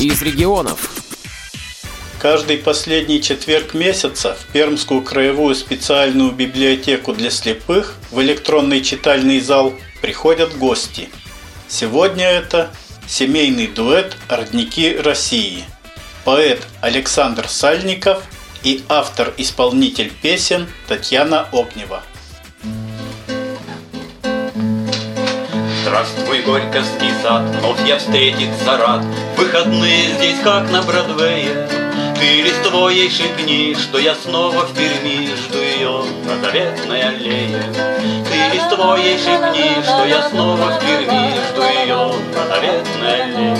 из регионов. Каждый последний четверг месяца в Пермскую краевую специальную библиотеку для слепых в электронный читальный зал приходят гости. Сегодня это семейный дуэт «Родники России». Поэт Александр Сальников и автор-исполнитель песен Татьяна Огнева. Здравствуй, Горьковский сад, вновь я встретиться рад. Выходные здесь, как на Бродвее. Ты листвой шепни, что я снова в Перми, Жду ее на заветной аллее. Ты листвой шепни, что я снова в Перми, Жду ее на заветной аллее.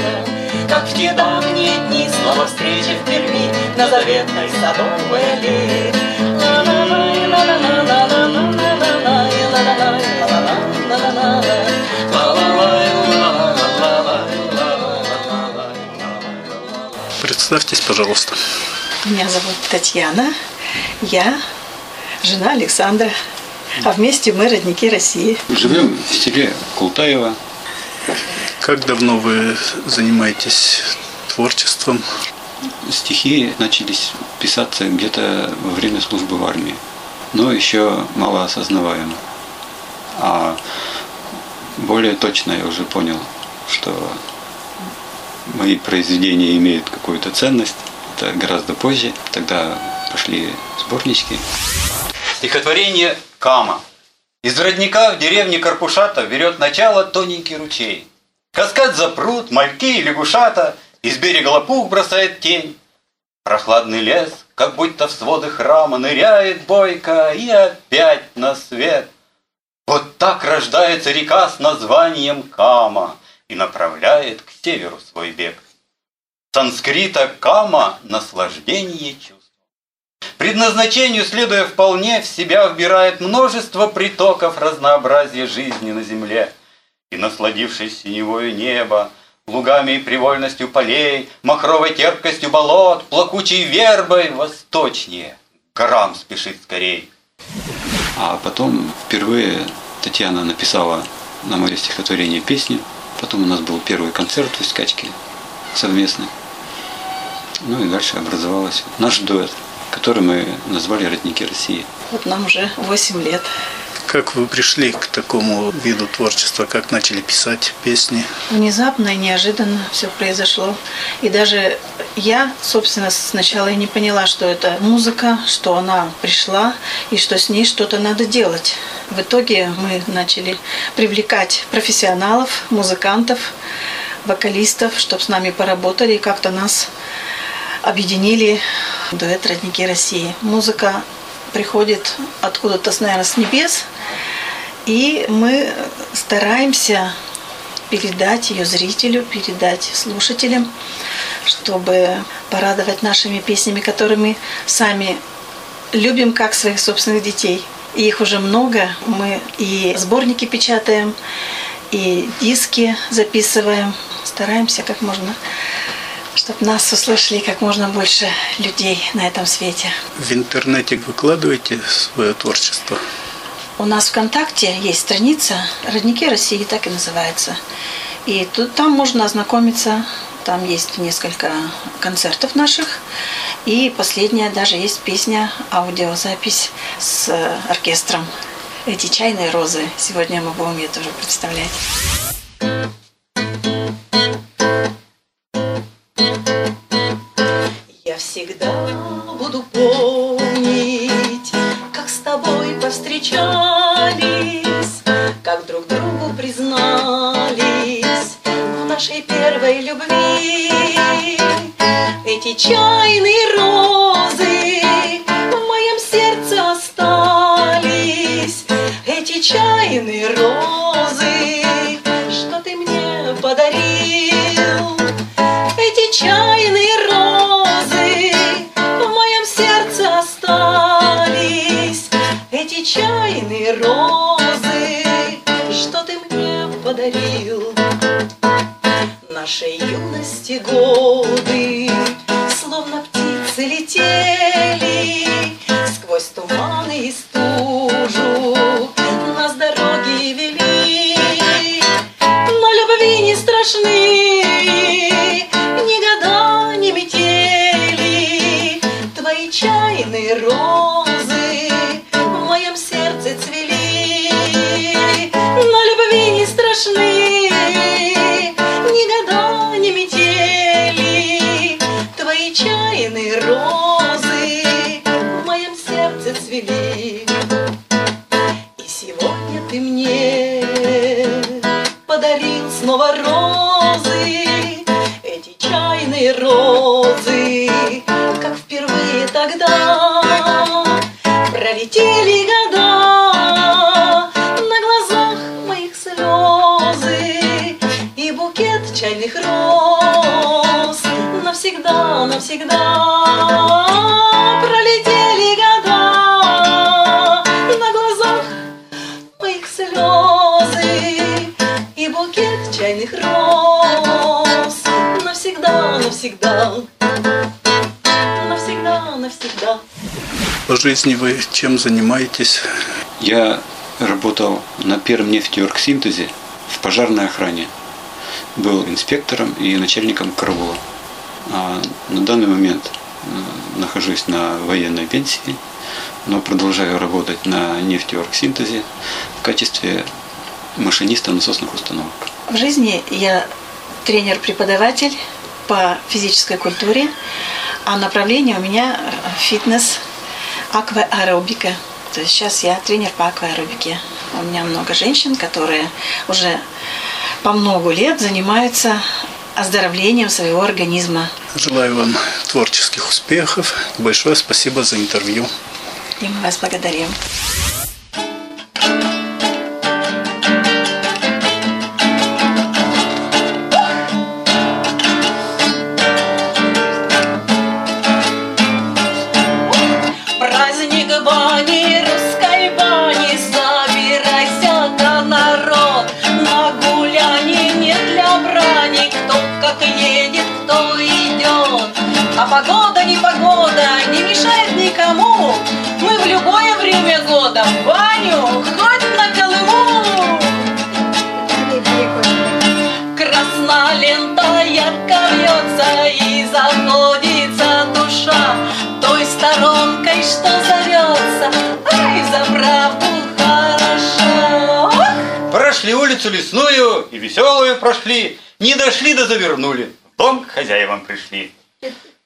Как в те давние дни снова встречи в Перми На заветной садовой аллее. Представьтесь, пожалуйста. Меня зовут Татьяна. Я жена Александра. А вместе мы родники России. Живем в селе Култаево. Как давно вы занимаетесь творчеством? Стихи начались писаться где-то во время службы в армии, но еще мало осознаваемо. А более точно я уже понял, что мои произведения имеют какую-то ценность. Это гораздо позже. Тогда пошли сборнички. Стихотворение Кама. Из родника в деревне Карпушата берет начало тоненький ручей. Каскад за пруд, мальки и лягушата, из берега лопух бросает тень. Прохладный лес, как будто в своды храма, ныряет бойко и опять на свет. Вот так рождается река с названием Кама и направляет к северу свой бег. Санскрита Кама – наслаждение чувств. Предназначению, следуя вполне, в себя вбирает множество притоков разнообразия жизни на земле. И, насладившись синевою неба, лугами и привольностью полей, махровой терпкостью болот, плакучей вербой восточнее, горам спешит скорей. А потом впервые Татьяна написала на мое стихотворение песню. Потом у нас был первый концерт в Искачке совместный. Ну и дальше образовался наш дуэт, который мы назвали «Родники России». Вот нам уже 8 лет. Как вы пришли к такому виду творчества? Как начали писать песни? Внезапно и неожиданно все произошло. И даже я, собственно, сначала и не поняла, что это музыка, что она пришла и что с ней что-то надо делать. В итоге мы начали привлекать профессионалов, музыкантов, вокалистов, чтобы с нами поработали и как-то нас объединили дуэт «Родники России». Музыка приходит откуда-то, наверное, с небес, и мы стараемся передать ее зрителю, передать слушателям, чтобы порадовать нашими песнями, которыми сами любим как своих собственных детей. И их уже много. Мы и сборники печатаем, и диски записываем. Стараемся как можно чтобы нас услышали как можно больше людей на этом свете. В интернете выкладываете свое творчество? У нас ВКонтакте есть страница «Родники России», так и называется. И тут там можно ознакомиться, там есть несколько концертов наших. И последняя даже есть песня, аудиозапись с оркестром. Эти чайные розы. Сегодня мы будем ее тоже представлять. Подарил. Нашей юности годы, снова розы, эти чайные розы, как впервые тогда пролетели года на глазах моих слезы и букет чайных роз навсегда, навсегда пролетели года. Навсегда, навсегда, навсегда. По жизни вы чем занимаетесь? Я работал на первом нефтеоргсинтезе в пожарной охране. Был инспектором и начальником караула. А на данный момент э, нахожусь на военной пенсии, но продолжаю работать на нефтеоргсинтезе в качестве машиниста насосных установок. В жизни я тренер-преподаватель по физической культуре, а направление у меня э, фитнес, акваэробика. То есть сейчас я тренер по акваэробике. У меня много женщин, которые уже по много лет занимаются оздоровлением своего организма. Желаю вам творческих успехов. Большое спасибо за интервью. И мы вас благодарим. Погода, не погода, не мешает никому, мы в любое время года в баню, хоть на Колыму. Красна лента ярко вьется и заходится душа той сторонкой, что зовется. Ай, за правду хорошо. Прошли улицу лесную и веселую прошли, не дошли да завернули, дом к хозяевам пришли.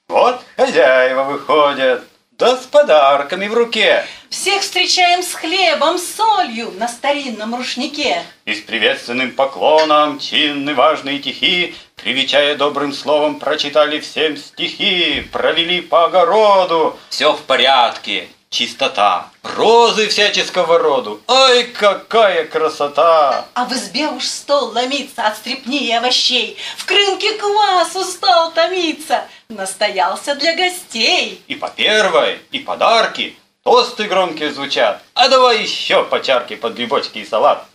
Вот хозяева выходят, да с подарками в руке. Всех встречаем с хлебом, с солью на старинном рушнике. И с приветственным поклоном чинны важные тихи, Привечая добрым словом, прочитали всем стихи, Провели по огороду. Все в порядке, чистота, розы всяческого роду. Ай, какая красота! А в избе уж стол ломится от стрепни и овощей. В крынке квас устал томиться. Настоялся для гостей. И по первой, и подарки, тосты громкие звучат. А давай еще по чарке под грибочки и салат.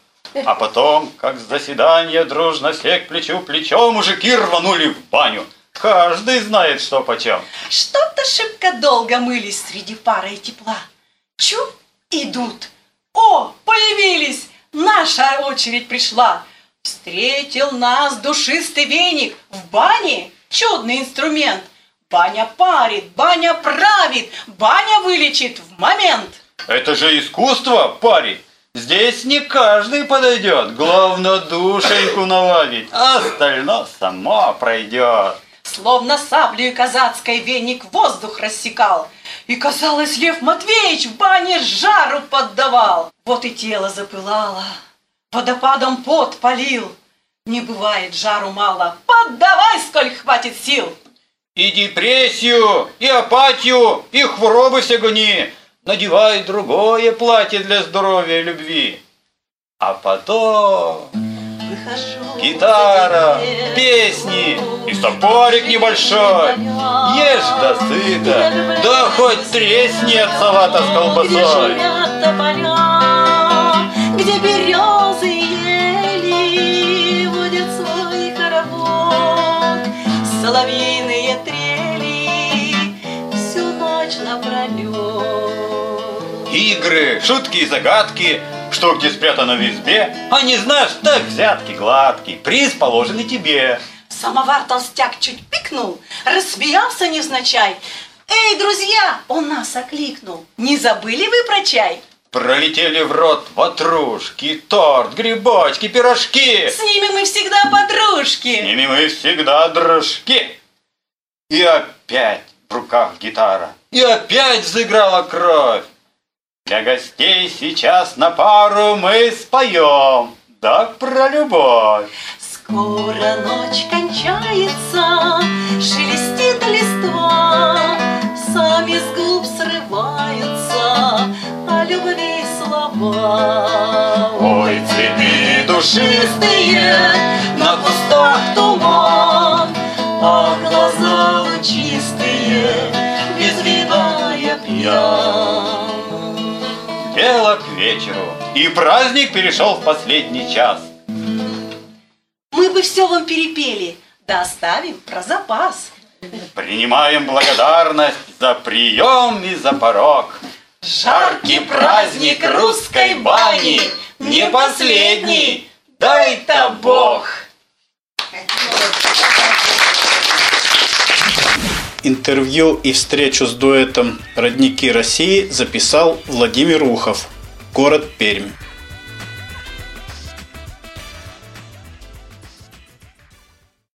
А потом, как с заседания, дружно все к плечу плечом мужики рванули в баню. Каждый знает, что почем. Что-то шибко долго мылись среди пара и тепла. Чу, идут. О, появились! Наша очередь пришла. Встретил нас душистый веник в бане. Чудный инструмент. Баня парит, баня правит, баня вылечит в момент. Это же искусство, парень. Здесь не каждый подойдет. Главное душеньку наладить. А остальное само пройдет. Словно саблей казацкой веник воздух рассекал. И, казалось, Лев Матвеевич в бане жару поддавал. Вот и тело запылало, водопадом пот полил. Не бывает жару мало, поддавай, сколь хватит сил. И депрессию, и апатию, и хворобы все гони. Надевай другое платье для здоровья и любви. А потом Выхожу гитара, песни и сапорик небольшой. Ешь до сыта, да хоть тресни от салата с колбасой. где березы соловьиные трели всю ночь напролет. Игры, шутки и загадки, что где спрятано в избе, а не знаешь, так взятки гладкий, приз положен и тебе. Самовар толстяк чуть пикнул, рассмеялся невзначай. Эй, друзья, он нас окликнул. Не забыли вы про чай? Пролетели в рот ватрушки, торт, грибочки, пирожки. С ними мы всегда С подружки. ними мы всегда дружки. И опять в руках гитара. И опять взыграла кровь. Для гостей сейчас на пару мы споем. Да про любовь. Скоро ночь кончается, шелестит листва, Сами с губ срываются о любви слова. Ой, цветы душистые, на кустах туман, вечеру, и праздник перешел в последний час. Мы бы все вам перепели, да оставим про запас. Принимаем благодарность за прием и за порог. Жаркий праздник русской бани, не последний, дай-то Бог! Интервью и встречу с дуэтом «Родники России» записал Владимир Ухов, город Пермь.